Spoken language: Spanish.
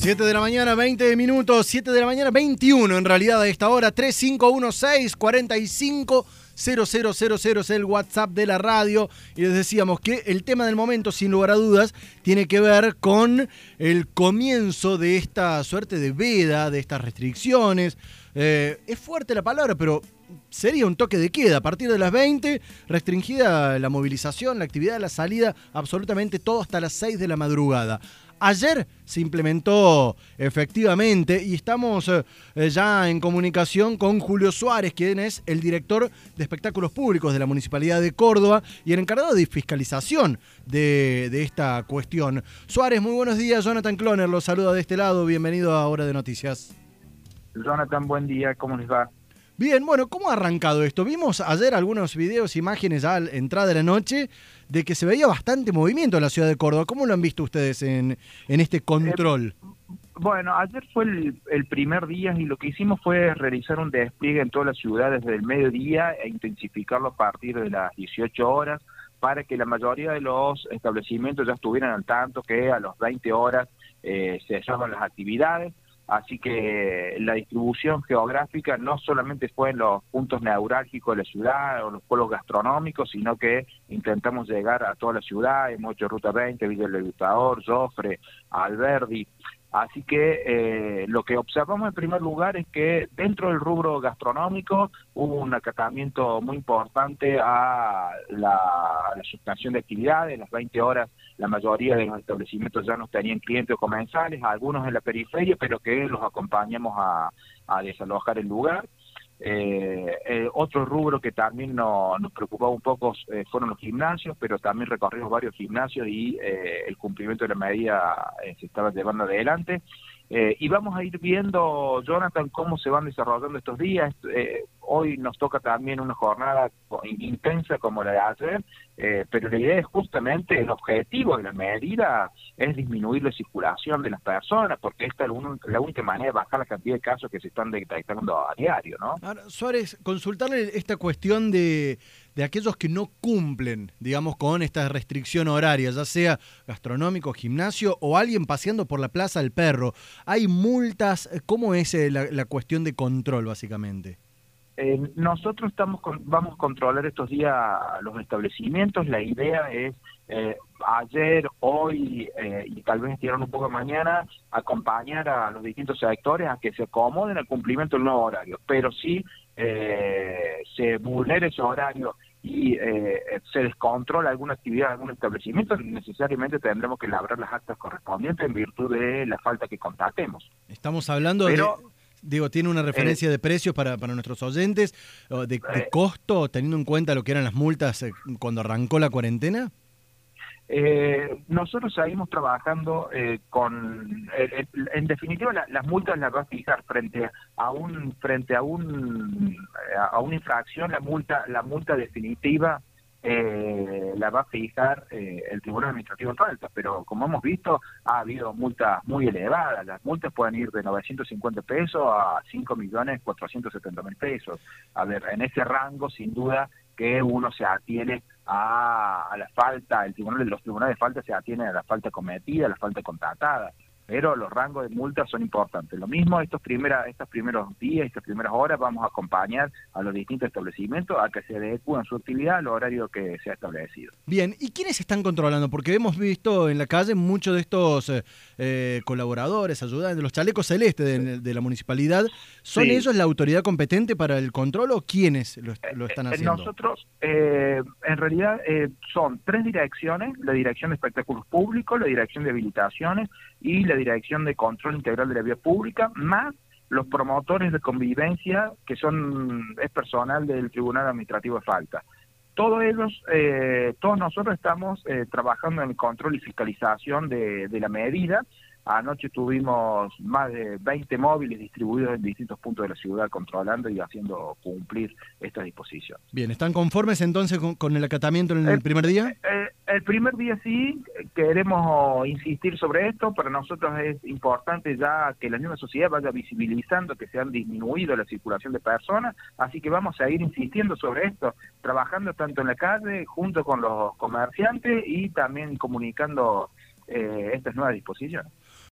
7 de la mañana, 20 minutos, 7 de la mañana, 21 en realidad a esta hora, 3516 45 000 es el WhatsApp de la radio y les decíamos que el tema del momento, sin lugar a dudas, tiene que ver con el comienzo de esta suerte de veda, de estas restricciones. Eh, es fuerte la palabra, pero sería un toque de queda. A partir de las 20, restringida la movilización, la actividad, la salida, absolutamente todo hasta las 6 de la madrugada. Ayer se implementó efectivamente y estamos eh, eh, ya en comunicación con Julio Suárez, quien es el director de espectáculos públicos de la Municipalidad de Córdoba y el encargado de fiscalización de, de esta cuestión. Suárez, muy buenos días. Jonathan Cloner los saluda de este lado. Bienvenido a Hora de Noticias. Jonathan, buen día. ¿Cómo les va? Bien, bueno, ¿cómo ha arrancado esto? Vimos ayer algunos videos, imágenes a la entrada de la noche de que se veía bastante movimiento en la ciudad de Córdoba. ¿Cómo lo han visto ustedes en, en este control? Eh, bueno, ayer fue el, primer día y lo que hicimos fue realizar un despliegue en toda la ciudad desde el mediodía e intensificarlo a partir de las 18 horas para que la mayoría de los establecimientos ya estuvieran al tanto que a las 20 horas eh, se hallaban las actividades Así que la distribución geográfica no solamente fue en los puntos neurálgicos de la ciudad o los pueblos gastronómicos, sino que intentamos llegar a toda la ciudad, hemos hecho Ruta 20, Villa del Libertador, Jofre, Alberdi, Así que eh, lo que observamos en primer lugar es que dentro del rubro gastronómico hubo un acatamiento muy importante a la, suspensión de actividades, las 20 horas la mayoría de los establecimientos ya no tenían clientes comensales, algunos en la periferia, pero que los acompañamos a desalojar el lugar. Eh, eh, otro rubro que también nos preocupaba un poco eh, fueron los gimnasios, pero también recorrimos varios gimnasios y eh, el cumplimiento de la medida se estaba llevando adelante. y vamos a ir viendo, Jonathan, cómo se van desarrollando estos días. Hoy nos toca también una jornada intensa como la de ayer, pero la idea es justamente el objetivo de la medida es disminuir la circulación de las personas, porque esta es la única manera de bajar la cantidad de casos que se están detectando a diario, ¿no? Suárez, consultarle esta cuestión de, aquellos que no cumplen, digamos, con esta restricción horaria, ya sea gastronómico, gimnasio o alguien paseando por la Plaza del Perro. ¿Hay multas? ¿Cómo es eh, la, cuestión de control, básicamente? Eh, nosotros estamos vamos a controlar estos días los establecimientos. La idea es eh, ayer, hoy eh, y tal vez estiraron un poco mañana, acompañar a los distintos sectores a que se acomoden al cumplimiento del nuevo horario, pero si eh, se vulnera ese horario y se descontrola alguna actividad, algún establecimiento, necesariamente tendremos que labrar las actas correspondientes en virtud de la falta que constatemos. Estamos hablando de... Digo, ¿tiene una referencia de precios para, para nuestros oyentes? De, de, costo, teniendo en cuenta lo que eran las multas cuando arrancó la cuarentena? Eh, nosotros seguimos trabajando eh, con, eh, en definitiva, las multas las va a fijar frente a un frente a un a una infracción, la multa la multa definitiva la va a fijar el Tribunal Administrativo de Falta, pero como hemos visto ha habido multas muy elevadas, las multas pueden ir de 950 pesos a 5 millones 470 mil pesos. A ver, en ese rango sin duda que uno se atiene a, la falta, el tribunal los tribunales de falta se atiene a la falta cometida, a la falta contratada pero los rangos de multas son importantes. Lo mismo estos, primera, estos primeros días, estas primeras horas, vamos a acompañar a los distintos establecimientos a que se adecúen su actividad al horario que se ha establecido. Bien, ¿y quiénes están controlando? Porque hemos visto en la calle muchos de estos eh, eh, colaboradores, ayudantes, los chalecos celestes de, la municipalidad. ¿Son ellos la autoridad competente para el control o quiénes lo, lo están eh, haciendo? Nosotros, en realidad, son tres direcciones, la Dirección de Espectáculos Públicos, la Dirección de Habilitaciones y la Dirección de Control Integral de la Vía Pública, más los promotores de convivencia, que son es personal del Tribunal Administrativo de Falta. Todos ellos, eh, todos nosotros estamos eh, trabajando en el control y fiscalización de, de la medida, Anoche tuvimos más de 20 móviles distribuidos en distintos puntos de la ciudad controlando y haciendo cumplir esta disposición. Bien, ¿están conformes entonces con, el acatamiento en el, primer día? Eh, el primer día sí, queremos insistir sobre esto, para nosotros es importante ya que la misma sociedad vaya visibilizando que se han disminuido la circulación de personas, así que vamos a ir insistiendo sobre esto, trabajando tanto en la calle junto con los comerciantes y también comunicando eh, estas nuevas disposiciones.